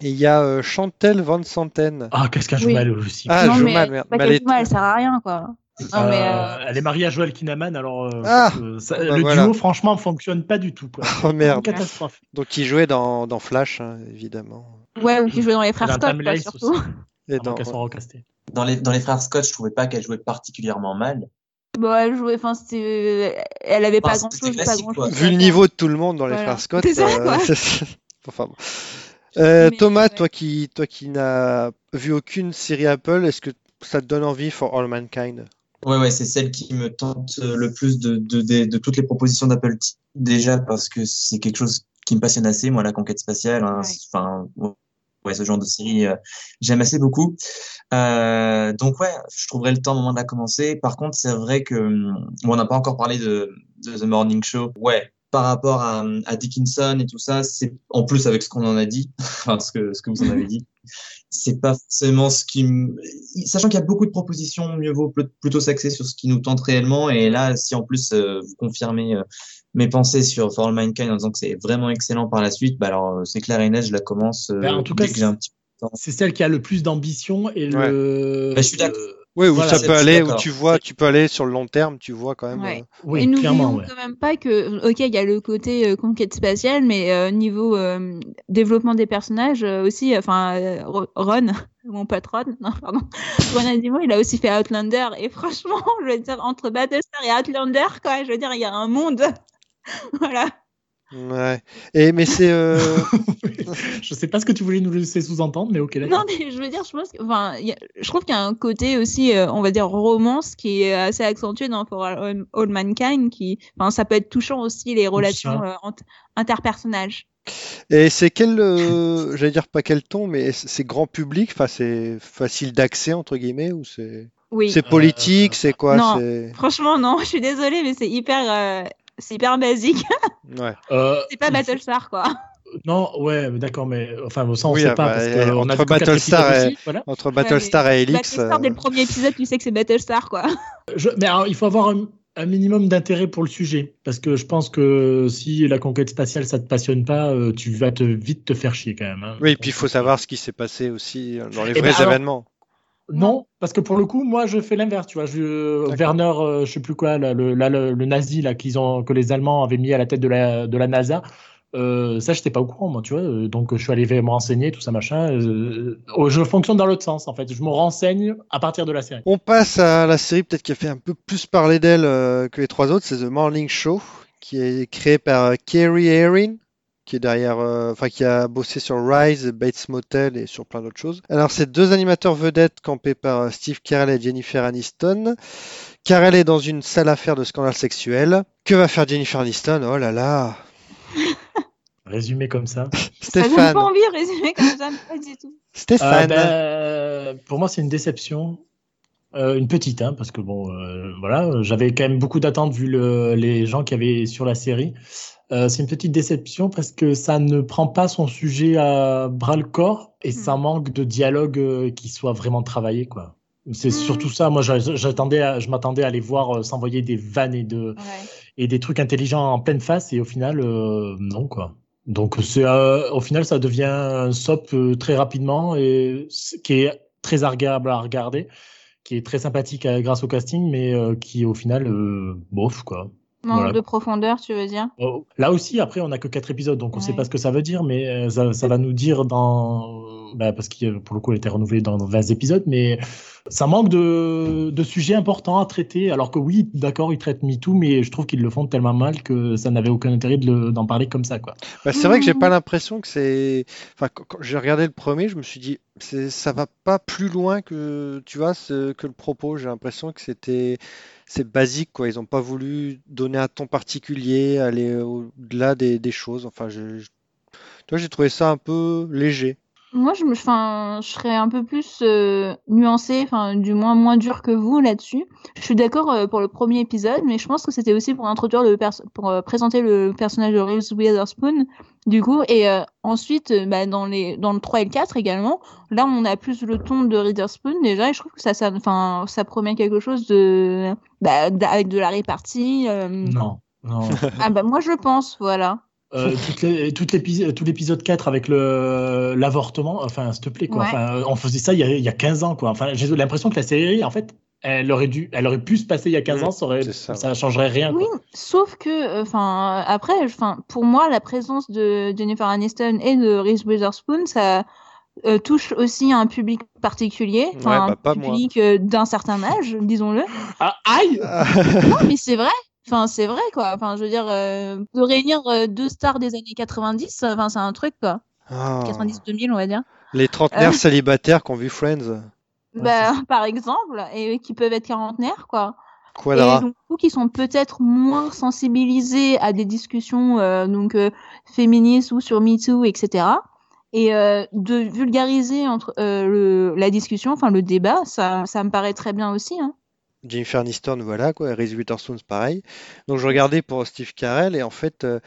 Et il y a euh, Chantel Van Santen. Ah, qu'est-ce qu'un Oui. journal aussi. Ah, non, joue mais, mal, merde. pas Mais elle est- joue mal, elle sert à rien, quoi. Non, mais, Euh, euh, Elle est mariée à Joel Kinnaman, alors euh, Ah ça- Bah, le voilà. duo, franchement, fonctionne pas du tout. Quoi. Oh merde. Une catastrophe. Donc il jouait dans, dans Flash, hein, évidemment. Ouais, ou qui jouait dans les frères Scott, surtout. aussi. Et dans... Dans les, dans les frères Scott, je trouvais pas qu'elle jouait particulièrement mal. Bon, elle jouait, enfin, c'était, elle avait pas grand chose, pas grand chose. Vu le niveau de tout le monde dans les frères Scott. Ça, euh, enfin, bon. Euh, Mais, Thomas, ouais. toi qui, toi qui n'as vu aucune série Apple, est-ce que ça te donne envie for All Mankind? Ouais, ouais, c'est celle qui me tente euh, le plus de, de, de, de toutes les propositions d'Apple déjà parce que c'est quelque chose qui me passionne assez, moi, la conquête spatiale. hein. Enfin, ouais, ce genre de série, euh, j'aime assez beaucoup. Euh, donc ouais, je trouverai le temps au moment de la commencer. Par contre, c'est vrai que hum, bon, on n'a pas encore parlé de, de The Morning Show. Ouais, par rapport à, à Dickinson et tout ça, c'est en plus avec ce qu'on en a dit, enfin ce que ce que vous en avez dit, c'est pas forcément ce qui, me- sachant qu'il y a beaucoup de propositions, mieux vaut pl- plutôt s'axer sur ce qui nous tente réellement. Et là, si en plus euh, vous confirmez euh, mes pensées sur For All Mankind en disant que c'est vraiment excellent par la suite, bah alors euh, c'est clair et net, je la commence euh, Ben, en tout dès cas, que j'ai un petit C'est celle qui a le plus d'ambition et le. Ben, je suis d'accord. Oui, où Voilà, ça peut aller, où tu vois, tu peux aller sur le long terme, tu vois quand même. Ouais. euh, Oui, et clairement. n'oublions ouais. quand même pas que, ok, il y a le côté euh, conquête spatiale, mais euh, niveau euh, développement des personnages euh, aussi, enfin, euh, Ro- Ron, mon patron, non, pardon, Ron Asimov, il a aussi fait Outlander, et franchement, je veux dire, entre Battlestar et Outlander, quoi, je veux dire, il y a un monde. voilà. Ouais. Et mais c'est euh, je sais pas ce que tu voulais nous laisser sous-entendre, mais ok, Non, mais je veux dire, je pense que, enfin, a- je trouve qu'il y a un côté aussi, euh, on va dire, romance qui est assez accentué dans For All, All Mankind, qui, enfin, ça peut être touchant aussi les relations euh, int- interpersonnages. et c'est quel euh, j'allais dire pas quel ton, mais c'est grand public, enfin c'est facile d'accès entre guillemets ou c'est Oui. c'est politique, c'est quoi, non. Franchement, non, je suis désolée, mais c'est hyper, euh, c'est hyper basique. Ouais. Euh, c'est pas Battlestar, quoi. Non, ouais, mais d'accord, mais enfin, ça on Oui, sait ah pas bah, parce euh, qu'on a entre que Battlestar et- aussi, voilà. Entre Battlestar Ouais, et Helix. Battlestar, dès euh, le premier épisode, tu sais que c'est Battlestar, quoi. Je- mais alors, il faut avoir un, un minimum d'intérêt pour le sujet parce que je pense que si la conquête spatiale ça te passionne pas, euh, tu vas te vite te faire chier quand même. hein. Oui, et puis il faut savoir ce qui s'est passé aussi dans les Eh vrais ben, alors- événements. Non, parce que pour le coup, moi, je fais l'inverse. Tu vois, je. Werner, euh, je sais plus quoi, là, le, là, le, le nazi là qu'ils ont, que les Allemands avaient mis à la tête de la, de la NASA. Euh, ça, j'étais pas au courant, moi, tu vois. euh, Donc, je suis allé me renseigner, tout ça, machin. euh, oh, je fonctionne dans l'autre sens, en fait. Je me renseigne à partir de la série. On passe à la série peut-être qui a fait un peu plus parler d'elle euh, que les trois autres, c'est The Morning Show, qui est créé par Kerry Erin, qui est derrière, euh, enfin qui a bossé sur Rise, Bates Motel et sur plein d'autres choses. Alors c'est deux animateurs vedettes campés par euh, Steve Carell et Jennifer Aniston. Carell est dans une sale affaire de scandale sexuel. Que va faire Jennifer Aniston? Oh là là Résumé comme ça. Ça donne Stéphane, pas envie de résumer comme ça, pas du tout. Euh, Stéphane. ben, pour moi, c'est une déception. Euh, une petite, hein, parce que bon, euh, voilà, j'avais quand même beaucoup d'attentes vu le, les gens qui avaient sur la série. Euh, c'est une petite déception parce que ça ne prend pas son sujet à bras le corps et ça manque de dialogue euh, qui soit vraiment travaillé, quoi. C'est Mm. surtout ça. Moi, j'a- j'attendais, à- je m'attendais à les voir euh, s'envoyer des vannes et de Ouais. et des trucs intelligents en pleine face et au final, euh, non, quoi. Donc c'est euh, au final ça devient un sop très rapidement et qui est très agréable à regarder, qui est très sympathique euh, grâce au casting, mais euh, qui au final euh, bof quoi. Manque Voilà. de profondeur, tu veux dire? Oh, Là aussi après on a que quatre épisodes donc on sait Ouais. pas ce que ça veut dire, mais euh, ça, ça va nous dire dans bah, parce que pour le coup elle était renouvelée dans 20 épisodes, mais ça manque de, de sujets importants à traiter. Alors que oui d'accord ils traitent MeToo, mais je trouve qu'ils le font tellement mal que ça n'avait aucun intérêt de d'en parler comme ça quoi. Bah, c'est vrai que j'ai Mhm. pas l'impression que c'est. Enfin, quand, j'ai regardé le premier, je me suis dit, ça va pas plus loin que, tu vois, ce- que le propos. J'ai l'impression que c'était, c'est basique, quoi. Ils ont pas voulu donner un ton particulier, aller au-delà des, des choses. Enfin, je, je- toi, j'ai trouvé ça un peu léger. Moi, je me, enfin, je serais un peu plus euh, nuancée, enfin, du moins moins dur que vous là-dessus. Je suis d'accord euh, pour le premier épisode, mais je pense que c'était aussi pour introduire le pour euh, présenter le personnage de Reese Witherspoon, du coup, et euh, ensuite, euh, bah, dans les, dans le 3 et le 4 également, là, on a plus le ton de Witherspoon déjà, et je trouve que ça, ça, enfin, ça promet quelque chose de, bah, avec de la répartie. euh, Non, non. Ah bah moi je pense, voilà. Euh, toute les- toute l'épi- tout l'épisode 4 avec le l'avortement, enfin, s'il te plaît, quoi. Ouais. Enfin, on faisait ça il y, a, il y a 15 ans, quoi. Enfin, j'ai l'impression que la série, en fait, elle aurait dû, elle aurait pu se passer il y a 15 Mm, ans, ça aurait, ça, ça, changerait rien, Oui, quoi. sauf que, enfin, après, enfin, pour moi, la présence de Jennifer Aniston et de Reese Witherspoon, ça, euh, touche aussi un public particulier, Ouais, enfin, bah, un public euh, d'un certain âge, disons-le. Ah, aïe non, mais c'est vrai. Enfin, c'est vrai, quoi. Enfin, je veux dire, euh, de réunir euh, deux stars des années 90, enfin, c'est un truc, quoi. Ah. 90-2000, on va dire. Les trentenaires Euh. célibataires qui ont vu Friends. Bah, par exemple, et qui peuvent être quarantenaires, quoi. Quadra. Et donc, du coup, qui sont peut-être moins sensibilisés à des discussions euh, donc euh, féministes ou sur MeToo, etc. Et euh, de vulgariser entre euh, le, la discussion, enfin le débat, ça, ça me paraît très bien aussi. Hein. Jennifer Aniston, voilà quoi, et Reese Witherspoon, pareil. Donc je regardais pour Steve Carell et en fait, euh,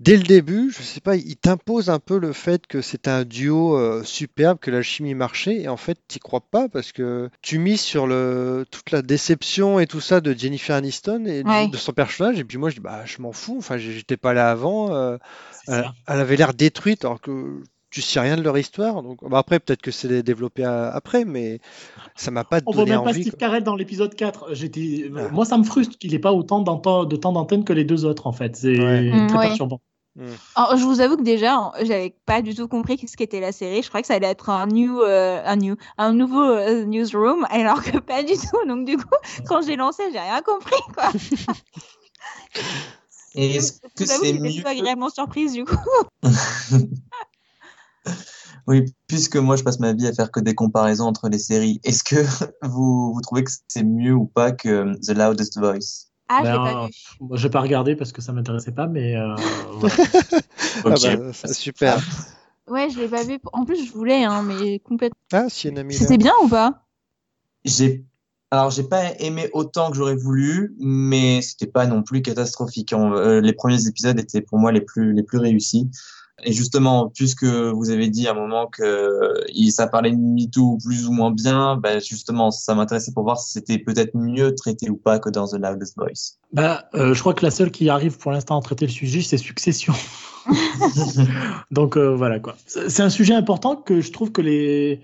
dès le début, je sais pas, il t'impose un peu le fait que c'est un duo euh, superbe, que la chimie marchait, et en fait, t'y crois pas parce que tu mises sur le toute la déception et tout ça de Jennifer Aniston et Ouais. de son personnage, et puis moi je dis bah je m'en fous, enfin j'étais pas là avant, euh, elle, ça. elle avait l'air détruite alors que tu sais rien de leur histoire, donc bah, après peut-être que c'est développé à- après, mais ça m'a pas On voit donné même pas envie. Steve. Carell dans l'épisode 4. J'étais... Ah. Moi, ça me frustre qu'il ait pas autant de temps d'antenne que les deux autres, en fait. C'est Ouais. Mm, très ouais. perturbant. Alors, je vous avoue que déjà, j'avais pas du tout compris ce qu'était la série. Je croyais que ça allait être un new, euh, un new, un nouveau euh, newsroom, alors que pas du tout. Donc du coup, quand j'ai lancé, j'ai rien compris. Quoi. Et est-ce Je que vous avoue c'est mieux agréablement surprise du coup. Oui, puisque moi je passe ma vie à faire que des comparaisons entre les séries, est-ce que vous, vous trouvez que c'est mieux ou pas que euh, The Loudest Voice? Ah, je l'ai Ben, pas vu. Moi, j'ai pas regardé parce que ça m'intéressait pas, mais euh, voilà. Ah Ok. bah, c'est super. Ouais, je l'ai pas vu. En plus, je voulais, hein, mais complètement. Ah, Miller. C'était bien ou pas? J'ai alors j'ai pas aimé autant que j'aurais voulu, mais c'était pas non plus catastrophique. On- euh, les premiers épisodes étaient pour moi les plus les plus réussis. Et justement, puisque vous avez dit à un moment que ça parlait de MeToo plus ou moins bien, ben justement, ça m'intéressait pour voir si c'était peut-être mieux traité ou pas que dans The Loudest Voice. Bah, euh, je crois que la seule qui arrive pour l'instant à traiter le sujet, c'est Succession. Donc euh, voilà quoi. C'est un sujet important que je trouve que les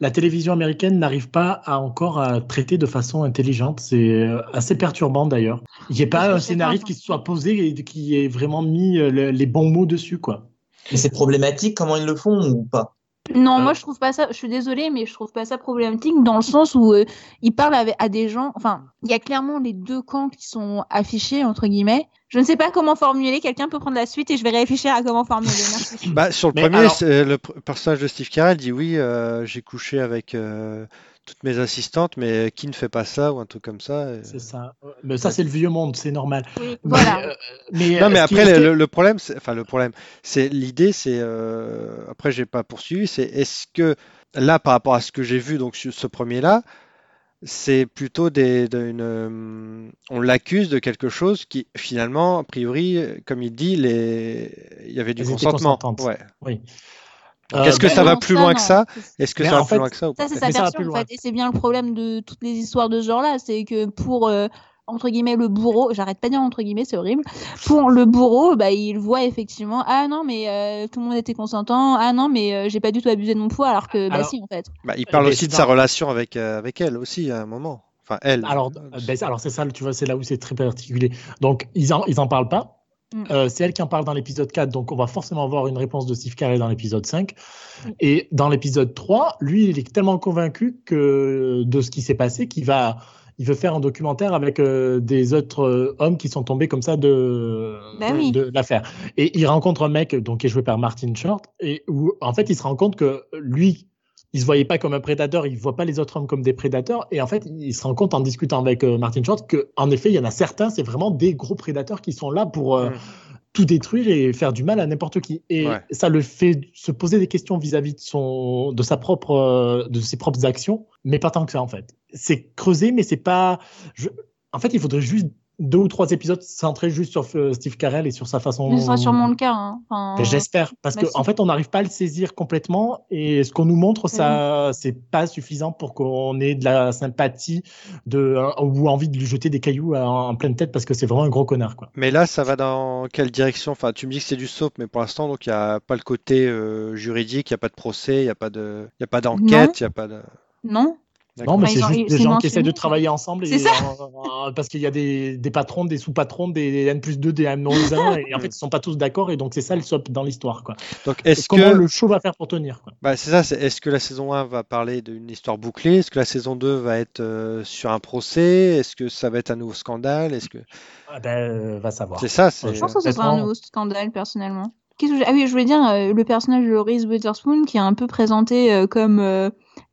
la télévision américaine n'arrive pas à encore à traiter de façon intelligente. C'est euh, assez perturbant d'ailleurs. Il n'y a pas un scénariste pas- qui se soit posé et qui ait vraiment mis le- les bons mots dessus quoi. Mais c'est problématique comment ils le font ou pas? Non, Euh. moi je trouve pas ça. Je suis désolée, mais je trouve pas ça problématique dans le sens où euh, il parle avec, à des gens. Enfin, il y a clairement les deux camps qui sont affichés entre guillemets. Je ne sais pas comment formuler. Quelqu'un peut prendre la suite et je vais réfléchir à comment formuler. Bah, sur le Mais premier, alors- le personnage de Steve Carell dit oui, euh, j'ai couché avec euh, toutes mes assistantes, mais qui ne fait pas ça ou un truc comme ça. et- C'est ça. Mais ça c'est le vieux monde, c'est normal. Oui, Mais, voilà. euh, mais, Non, euh, mais après, le, le problème, c'est, enfin, le problème, c'est l'idée, c'est, euh, après, j'ai pas poursuivi, c'est est-ce que là, par rapport à ce que j'ai vu, donc sur ce premier-là, c'est plutôt des, de- une, euh, on l'accuse de quelque chose qui, finalement, a priori, comme il dit, les, il y avait du Elles consentement. Ouais. Oui. Euh, est-ce que ça va plus loin non. que ça Est-ce que ça va plus loin que ça Ça, c'est sa version, en fait. Et c'est bien le problème de toutes les histoires de ce genre-là. C'est que pour, euh, entre guillemets, le bourreau, j'arrête pas de dire entre guillemets, c'est horrible. Pour le bourreau, bah, il voit effectivement, ah non, mais euh, tout le monde était consentant. Ah non, mais euh, j'ai pas du tout abusé de mon poids, alors que, bah Alors- si, en fait. Bah, il parle aussi c'est de sa relation avec, euh, avec elle aussi à un moment. Enfin, elle. Alors, euh, ben, alors c'est ça, tu vois, c'est là où c'est très particulier. Donc, ils en, ils en parlent pas. Mm. Euh, c'est elle qui en parle dans l'épisode 4, donc on va forcément avoir une réponse de Steve Carell dans l'épisode 5. Mm. Et dans l'épisode 3, lui, il est tellement convaincu que de ce qui s'est passé qu'il va, il veut faire un documentaire avec euh, des autres euh, hommes qui sont tombés comme ça de, oui. de l'affaire. Et il rencontre un mec donc, qui est joué par Martin Short, et où en fait il se rend compte que lui, il se voyait pas comme un prédateur, il voit pas les autres hommes comme des prédateurs, et en fait il se rend compte en discutant avec euh, Martin Short que en effet il y en a certains, c'est vraiment des gros prédateurs qui sont là pour euh, Mm. tout détruire et faire du mal à n'importe qui. Et Ouais. ça le fait se poser des questions vis-à-vis de son, de sa propre, euh, de ses propres actions, mais pas tant que ça en fait. C'est creusé, mais c'est pas. je- En fait, il faudrait juste deux ou trois épisodes centrés juste sur euh, Steve Carell et sur sa façon. Ce sera sûrement le cas. Hein. Enfin, J'espère, parce que si. en fait, on n'arrive pas à le saisir complètement, et ce qu'on nous montre, ça, c'est pas suffisant pour qu'on ait de la sympathie, de euh, ou envie de lui jeter des cailloux en, en pleine tête, parce que c'est vraiment un gros connard, quoi. Mais là, ça va dans quelle direction? Enfin, tu me dis que c'est du soap, mais pour l'instant, donc il n'y a pas le côté euh, juridique, il n'y a pas de procès, il n'y a pas de, il y a pas d'enquête, il n'y a pas de. Non. Non, mais Enfin, c'est juste des gens qui essaient de travailler ensemble. C'est et, ça. euh, euh, parce qu'il y a des, des patrons, des sous-patrons, des N plus 2, des N moins 1, et en fait, ils sont pas tous d'accord, et donc c'est ça le swap dans l'histoire. quoi. Donc, est-ce Comment que. le show va faire pour tenir quoi. Bah, c'est ça, c'est est-ce que la saison 1 va parler d'une histoire bouclée? Est-ce que la saison 2 va être euh, sur un procès? Est-ce que ça va être un nouveau scandale? Est-ce que. Ah ben, va savoir. C'est ça, c'est. Je pense que ce sera un nouveau scandale, personnellement. Qu'est-ce que j'ai- ah oui, je voulais dire, euh, le personnage de Reese Witherspoon, qui est un peu présenté comme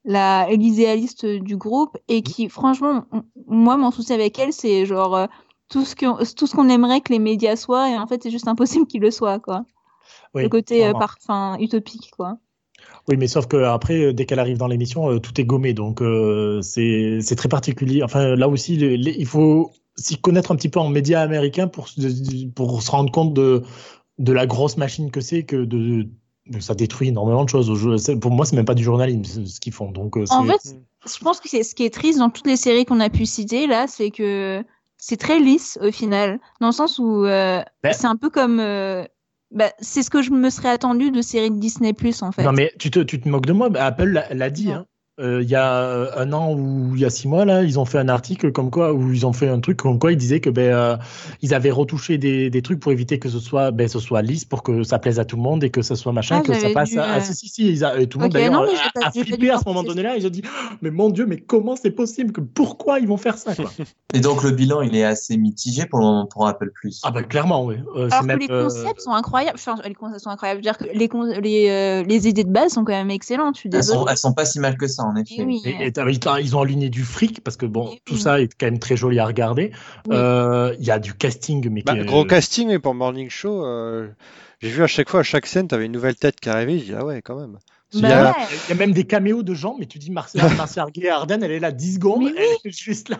la l'idéaliste du groupe, et qui, franchement, moi, mon souci avec elle, c'est genre euh, tout ce qu'on tout ce qu'on aimerait que les médias soient, et en fait, c'est juste impossible qu'ils le soient, quoi. Oui, le côté euh, vraiment. par, fin, utopique, quoi. Oui, mais sauf que après, euh, dès qu'elle arrive dans l'émission, euh, tout est gommé, donc c'est très particulier. Enfin, là aussi, les- les- il faut s'y connaître un petit peu en médias américains pour se- pour se rendre compte de de la grosse machine que c'est que de, de- ça détruit énormément de choses. Je- c'est- Pour moi, c'est même pas du journalisme ce qu'ils font. Donc, euh, En fait, je pense que c'est ce qui est triste dans toutes les séries qu'on a pu citer là, c'est que c'est très lisse au final, dans le sens où euh, Ben- c'est un peu comme, euh, bah, c'est ce que je me serais attendu de séries de Disney Plus en fait. Non, mais tu te, tu te moques de moi. Apple l'a- dit. Non. Euh, Il y a euh, un an ou il y a six mois, là, ils ont fait un article comme quoi, où ils ont fait un truc comme quoi ils disaient que ben, euh, ils avaient retouché des, des trucs pour éviter que ce soit, ben, ce soit lisse, pour que ça plaise à tout le monde et que ce soit machin, Ah, que ça passe. dû, à... euh, Ah, si, si, si, ils a- et tout le monde Ok, d'ailleurs a, a flippé à ce moment passer donné-là. Ils ont dit, mais mon Dieu, mais comment c'est possible que pourquoi ils vont faire ça quoi? Et donc le bilan, il est assez mitigé pour le moment pour Apple Plus. Ah ben clairement, oui. Euh, Alors que même, les euh, concepts sont incroyables. Enfin, les concepts sont incroyables. Je veux dire que les, les, euh, les idées de base sont quand même excellentes. Je suis Elles sont, elles sont pas si mal que ça en effet. Eh oui. Et, ils ont aligné du fric parce que bon, Oui, tout oui. ça est quand même très joli à regarder. Oui. Euh, Il y a du casting, mais Bah, qui gros casting, mais pour Morning Show, euh, j'ai vu à chaque fois, à chaque scène, t'avais une nouvelle tête qui arrivait. J'ai dit, ah ouais, quand même. Il y Bah a- ouais. Il y a même des caméos de gens, mais tu dis Marcia, Marcia Arden, elle est là 10 secondes, Mais elle est juste là.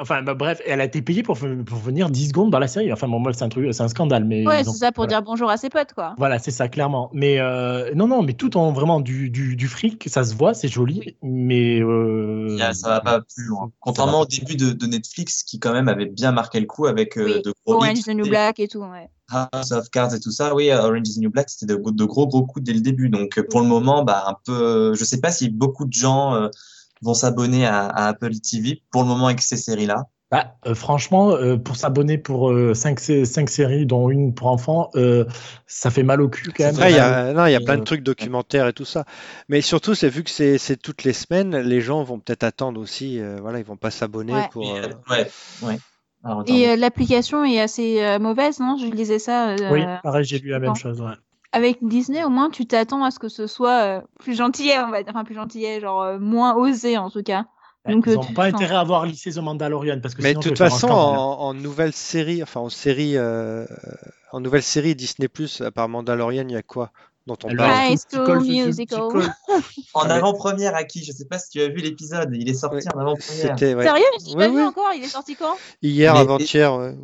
Enfin, bah, bref, elle a été payée pour, pour venir 10 secondes dans la série. Enfin, bon, moi, c'est un truc, c'est un scandale, mais. Ouais, c'est ça pour voilà. dire bonjour à ses potes, quoi. Voilà, c'est ça, clairement. Mais euh, non, non, mais tout en vraiment du, du, du fric, ça se voit, c'est joli, mais. euh, Il y a- ça va pas plus loin. Contrairement au début de, de Netflix, qui quand même avait bien marqué le coup avec euh, Oui. de gros Orange the New Black et tout, ouais. House of Cards et tout ça. Oui, Orange is the New Black, c'était de, de gros gros coups dès le début. Donc euh, pour le moment, bah un peu, je sais pas si beaucoup de gens euh, vont s'abonner à, à Apple TV pour le moment avec ces séries-là. Bah, euh, franchement, euh, pour s'abonner pour 5 séries, dont une pour enfants, euh, ça fait mal au cul quand même. Il y a, non, il y a Euh, plein de trucs documentaires et tout ça. Mais surtout, c'est vu que c'est c'est toutes les semaines, les gens vont peut-être attendre aussi. euh, voilà, ils vont pas s'abonner Ouais. pour. Oui, euh, euh, ouais, ouais. Alors, attends. Et euh, l'application est assez euh, mauvaise, non? Je lisais ça. euh, Oui, pareil, j'ai lu la même chose. ouais. Avec Disney, au moins, tu t'attends à ce que ce soit euh, plus gentillet, on va dire. Enfin, plus gentillet, genre euh, moins osé, en tout cas. Donc, Ils n'ont pas intérêt à avoir lissé The Mandalorian parce que Mais de toute façon, en, en nouvelle série, enfin en série, euh, en nouvelle série Disney Plus, à part Mandalorian, il y a quoi? Dont on parle High School Musical. En Ah, avant-première à qui? Je sais pas si tu as vu l'épisode. Il est sorti en avant-première. Sérieux? Je l'ai pas vu encore Il est sorti quand? Hier, avant-hier. ouais.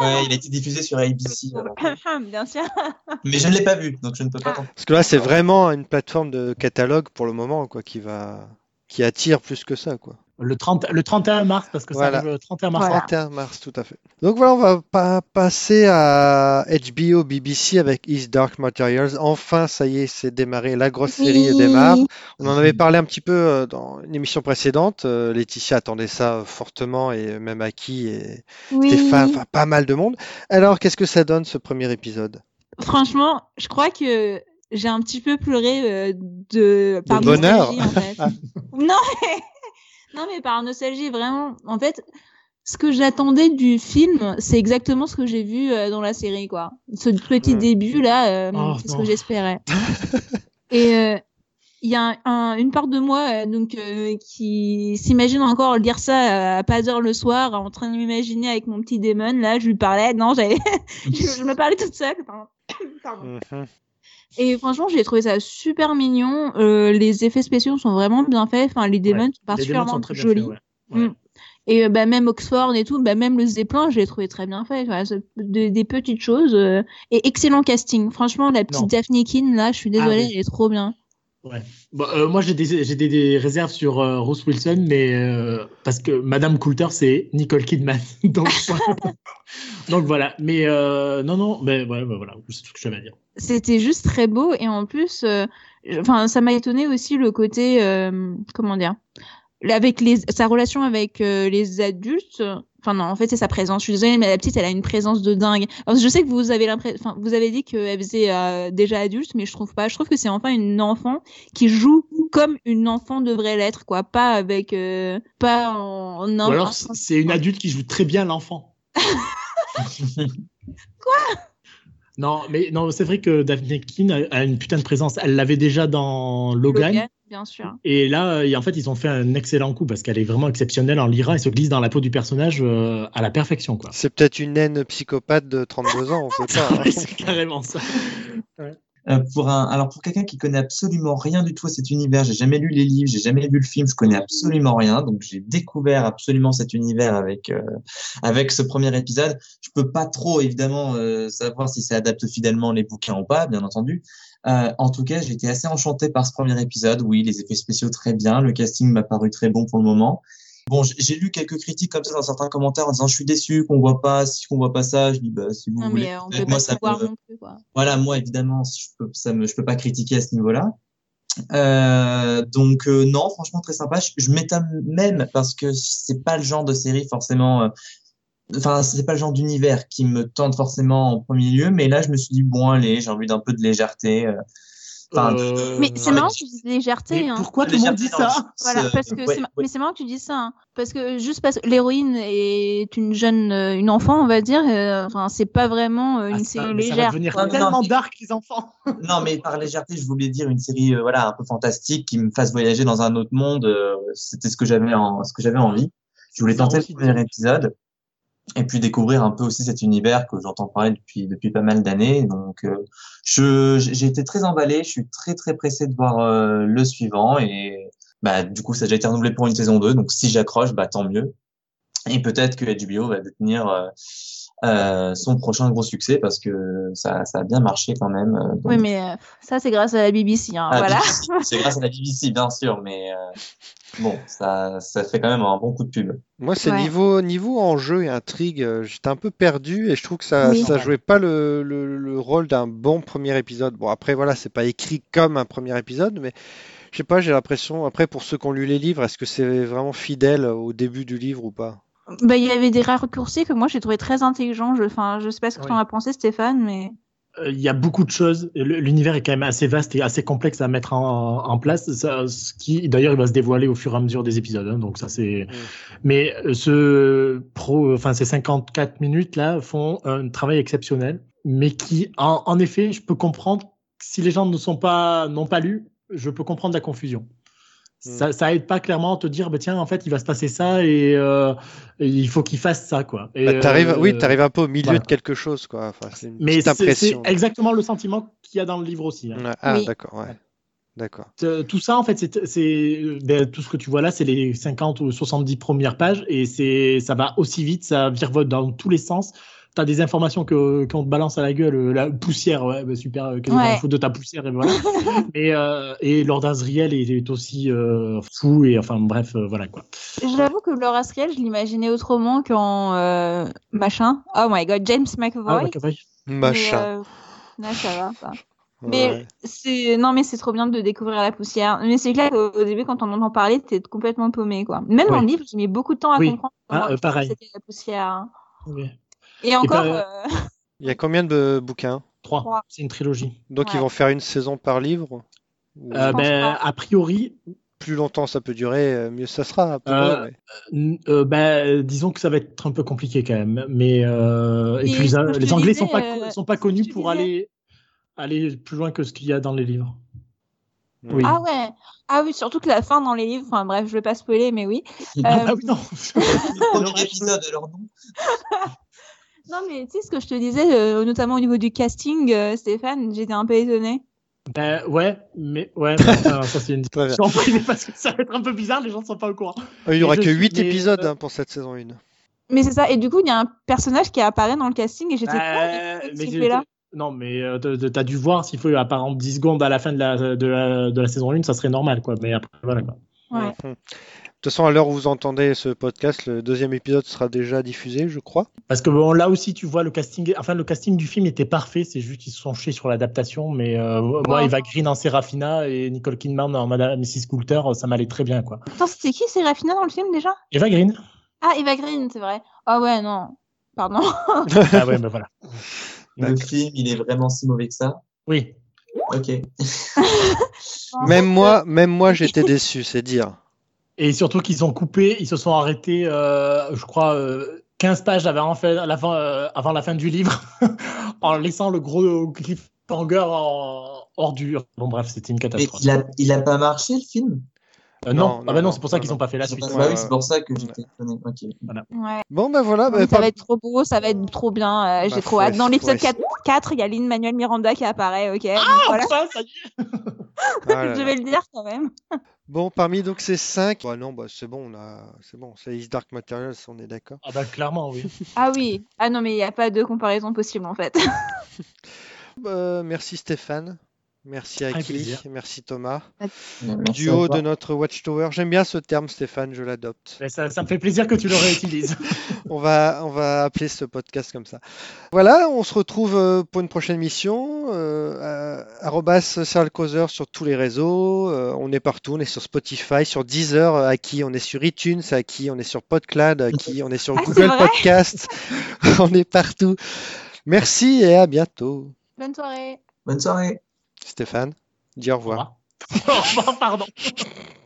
Ouais, il a été diffusé sur ABC. alors. Bien sûr. Mais je ne l'ai pas vu, donc je ne peux pas. Ah. t'en- Parce que là, c'est vraiment une plateforme de catalogue pour le moment, quoi, qui va, qui attire plus que ça, quoi. Le, 30, le 31 mars, parce que Voilà. ça arrive le 31 mars. Voilà. 31 mars, tout à fait. Donc voilà, on va pas passer à HBO, BBC avec East Dark Materials. Enfin, ça y est, c'est démarré. La grosse série Oui. démarre. On en avait parlé un petit peu euh, dans une émission précédente. Euh, Laetitia attendait ça fortement et même Aki et Oui. Stéphane, enfin pas mal de monde. Alors, qu'est-ce que ça donne ce premier épisode? Franchement, je crois que j'ai un petit peu pleuré euh, de par bonheur. nostalgie en fait. Non, mais... non mais par nostalgie vraiment. En fait, ce que j'attendais du film, c'est exactement ce que j'ai vu euh, dans la série quoi. Ce petit Hmm. début là, euh, Oh, c'est ce que j'espérais. Et euh, il y a un- une part de moi donc qui s'imagine encore lire ça à pas d'heure le soir en train de m'imaginer avec mon petit démon là je lui parlais non j'avais je, je me parlais toute seule pardon. Pardon. Et franchement, j'ai trouvé ça super mignon. Euh, les effets spéciaux sont vraiment bien faits. Enfin, les démons sont particulièrement sont jolis. faits, ouais. Ouais. Mm. Et euh, bah, même Oxford et tout, bah, même le Zeppelin, je l'ai trouvé très bien fait. Voilà, des, des petites choses. euh, et excellent casting. Franchement, la petite Non. Daphne Keane, là, je suis désolée, Ah oui. elle est trop bien. Bon, euh, moi, j'ai des, j'ai des, des réserves sur euh, Rose Wilson, mais euh, parce que Madame Coulter, c'est Nicole Kidman. Donc, donc voilà. Mais non, non, mais ouais, ouais, voilà, c'est tout ce que j'avais à dire. C'était juste très beau. Et en plus, euh, enfin, ça m'a étonné aussi le côté, euh, comment dire, avec les, sa relation avec euh, les adultes. Enfin non, en fait c'est sa présence. Je suis désolée, mais la petite, elle a une présence de dingue. Alors, je sais que vous avez enfin vous avez dit qu'elle faisait euh, déjà adulte, mais je trouve pas. Je trouve que c'est enfin une enfant qui joue comme une enfant devrait l'être, quoi. Pas avec, euh, pas en. en Ou alors c'est une adulte qui joue très bien l'enfant. Quoi? Non, mais non, c'est vrai que Daphne Keane a, une putain de présence. Elle l'avait déjà dans Logan. Logan, bien sûr. Et là, et en fait, ils ont fait un excellent coup parce qu'elle est vraiment exceptionnelle en Lyra. Elle se glisse dans la peau du personnage euh, à la perfection, quoi. C'est peut-être une naine psychopathe de 32 ans, on sait pas. hein. Ouais, c'est carrément ça. Euh, pour un, alors pour quelqu'un qui connaît absolument rien du tout à cet univers, j'ai jamais lu les livres, j'ai jamais vu le film, je connais absolument rien, donc j'ai découvert absolument cet univers avec euh, avec ce premier épisode. Je peux pas trop évidemment euh, savoir si ça adapte fidèlement les bouquins ou pas, bien entendu. Euh, en tout cas, j'ai été assez enchanté par ce premier épisode. Oui, les effets spéciaux très bien, le casting m'a paru très bon pour le moment. Bon, j'ai lu quelques critiques comme ça dans certains commentaires en disant je suis déçu qu'on voit pas, si qu'on voit pas ça. Je dis bah si vous Non, voulez. mais euh, on peut moi pas ça me, non plus, quoi. voilà, moi évidemment, je peux, ça me, je peux pas critiquer à ce niveau-là. Euh, donc euh, non, franchement très sympa. Je, je m'étonne même parce que c'est pas le genre de série forcément. euh, Enfin, c'est pas le genre d'univers qui me tente forcément en premier lieu, mais là je me suis dit bon allez, j'ai envie d'un peu de légèreté. Euh. Enfin, Euh, Mais c'est marrant que tu dises légèreté. hein. pourquoi tout le monde dit ça Voilà, euh, parce que ouais, ouais. mais c'est marrant que tu dises ça, hein. parce que juste parce que l'héroïne est une jeune, euh, une enfant, on va dire, euh, enfin c'est pas vraiment euh, une Ah, ça, série mais ça va légère. devenir mais tellement non, mais- dark les enfants. Non, mais par légèreté, je voulais dire une série, euh, voilà, un peu fantastique qui me fasse voyager dans un autre monde. euh, C'était ce que j'avais en, ce que j'avais envie. Je voulais tenter le premier épisode et puis découvrir un peu aussi cet univers que j'entends parler depuis depuis pas mal d'années. Donc, euh, je j'ai été très emballé. Je suis très très pressé de voir euh, le suivant et bah du coup ça a déjà été renouvelé pour une saison 2. Donc si j'accroche, bah tant mieux. Et peut-être que HBO va détenir euh, son prochain gros succès parce que ça ça a bien marché quand même. euh, donc- Oui, mais euh, ça c'est grâce à la BBC, hein, ah, voilà. C'est grâce à la BBC, bien sûr, mais euh, bon, ça, ça fait quand même un bon coup de pub. Moi, c'est Ouais. niveau, niveau enjeu et intrigue, j'étais un peu perdu et je trouve que ça, Oui. ça jouait pas le, le, le rôle d'un bon premier épisode. Bon, après, voilà, c'est pas écrit comme un premier épisode, mais je sais pas, j'ai l'impression, après, pour ceux qui ont lu les livres, est-ce que c'est vraiment fidèle au début du livre ou pas? Bah, il y avait des raccourcis que moi j'ai trouvé très intelligents. Je, enfin, je sais pas ce que Oui. tu en as pensé, Stéphane, mais Euh, Il y a beaucoup de choses. L'univers est quand même assez vaste et assez complexe à mettre en, en place. Ça, ce qui, d'ailleurs, il va se dévoiler au fur et à mesure des épisodes. hein, donc ça, c'est. Mais euh, ce pro, enfin ces 54 minutes là font un travail exceptionnel, mais qui, en, en effet, je peux comprendre si les gens ne sont pas, n'ont pas lu, je peux comprendre la confusion. Mm. Ça, ça aide pas clairement à te dire, bah, tiens, en fait, il va se passer ça et, euh, et il faut qu'il fasse ça, quoi. Et, Bah, euh, oui, t'arrives un peu au milieu voilà. de quelque chose, quoi. Enfin, c'est une Mais c'est exactement le sentiment qu'il y a dans le livre aussi. hein. Ouais, Ah, Oui. d'accord, ouais. D'accord. Tout ça, en fait, c'est, c'est, ben, tout ce que tu vois là, c'est les 50 ou 70 premières pages et c'est, ça va aussi vite, ça virevolte dans tous les sens. T'as des informations que, qu'on te balance à la gueule, euh, la poussière, ouais, ben, super, euh, qu'est-ce Ouais. fout de ta poussière et voilà. et, euh, et Lord Asriel est, est aussi euh, fou et enfin bref, euh, voilà quoi. j'avoue que Laura Asriel, je l'imaginais autrement qu'en euh, machin. Oh my god, James McAvoy. Ah, ouais, ouais. Mais, Machin. euh, là, ça va. Mais Ouais. c'est non, mais c'est trop bien de découvrir la poussière. Mais c'est clair qu'au au début, quand on entend parler, t'es complètement paumé, quoi. Même dans Oui. le livre, j'ai mis beaucoup de temps à Oui. comprendre Ah, euh, pareil. c'était la poussière. hein. Et encore, bah, euh, Il y a combien de bouquins? Trois. Trois. C'est une trilogie. Donc, ils vont faire une saison par livre? Euh, ben, a priori, plus longtemps ça peut durer, euh, mieux ça sera. pour Euh, eux, ouais. N- euh, ben, disons que ça va être un peu compliqué quand même. Mais euh, et Et puis les, Anglais disais, sont pas euh, sont connus pour aller aller plus loin que ce qu'il y a dans les livres. Oui. ah ouais, ah oui, surtout que la fin dans les livres. Enfin bref, je vais pas spoiler, mais oui. Ah Euh, bah oui, non. Le premier épisode, alors non. Non, mais tu sais ce que je te disais, euh, notamment au niveau du casting, euh, Stéphane, j'étais un peu étonnée. Ben, ouais, mais ouais, mais enfin, ça c'est une discussion en privé parce que ça va être un peu bizarre, les gens ne sont pas au courant. Euh, Il y aura que suis- 8 mais, épisodes euh, hein, pour cette saison 1. Mais c'est ça. Et du coup, il y a un personnage qui apparaît dans le casting et j'étais Euh, mais là non, mais euh, t'as dû voir s'il faut apparemment 10 secondes à la fin de la, de la, de la saison 1, ça serait normal, quoi. Mais après, voilà, quoi. Ouais. De toute façon, à l'heure où vous entendez ce podcast, le deuxième épisode sera déjà diffusé, je crois. Parce que bon, là aussi, tu vois, le casting, enfin, le casting du film était parfait. C'est juste qu'ils se sont chiés sur l'adaptation. Mais euh, moi. Eva Green en Serafina et Nicole Kidman en Madame Mrs. Coulter, ça m'allait très bien, quoi. Attends, c'était qui Sérafina dans le film déjà? Eva Green Ah, Eva Green, c'est vrai. Ah ouais, non. Pardon. Ah ouais, ben voilà. Le film, il est vraiment si mauvais que ça? Oui. Ok. Même moi, même moi, j'étais déçu, c'est dire. Et surtout qu'ils ont coupé, ils se sont arrêtés, euh, je crois, euh, 15 pages avant, la fin, euh, avant la fin du livre, en laissant le gros cliffhanger en ordure. Bon, bref, c'était une Mais catastrophe. il a, il a pas marché, le film? Euh, non, Non, ah bah non, non, c'est pour ça qu'ils non. n'ont pas fait la suite. bah oui, c'est pour ça que j'étais étonné. Ok. Ouais. Bon, ben voilà. Bah, ça pas- va être trop beau, ça va être trop bien. euh, Bah, J'ai trop hâte. Dans l'épisode faut ess- 4, 4, il y a Lynn Manuel Miranda qui apparaît, ok Ah, voilà. enfin, ça y est. Ah là Je vais le dire quand même. Bon, parmi donc ces cinq, bah non, bah, c'est bon, on a, c'est bon, c'est Is Dark Materials, on est d'accord. Ah bah clairement, oui. Ah oui. Ah non, mais il n'y a pas de comparaison possible en fait. Euh, merci Stéphane, merci Aki, merci Thomas. Merci Du haut de notre Watchtower, j'aime bien ce terme Stéphane, je l'adopte. Mais ça, ça me fait plaisir que tu le réutilises. On va, on va appeler ce podcast comme ça. Voilà, on se retrouve euh, pour une prochaine mission. Euh, Causeur sur tous les réseaux. Euh, on est partout. On est sur Spotify, sur Deezer, euh, à qui on est sur iTunes, à qui on est sur PodCloud, à qui on est sur Ah, Google Podcast. on est partout. Merci et à bientôt. Bonne soirée. Bonne soirée. Stéphane, dis au revoir. Au revoir, pardon.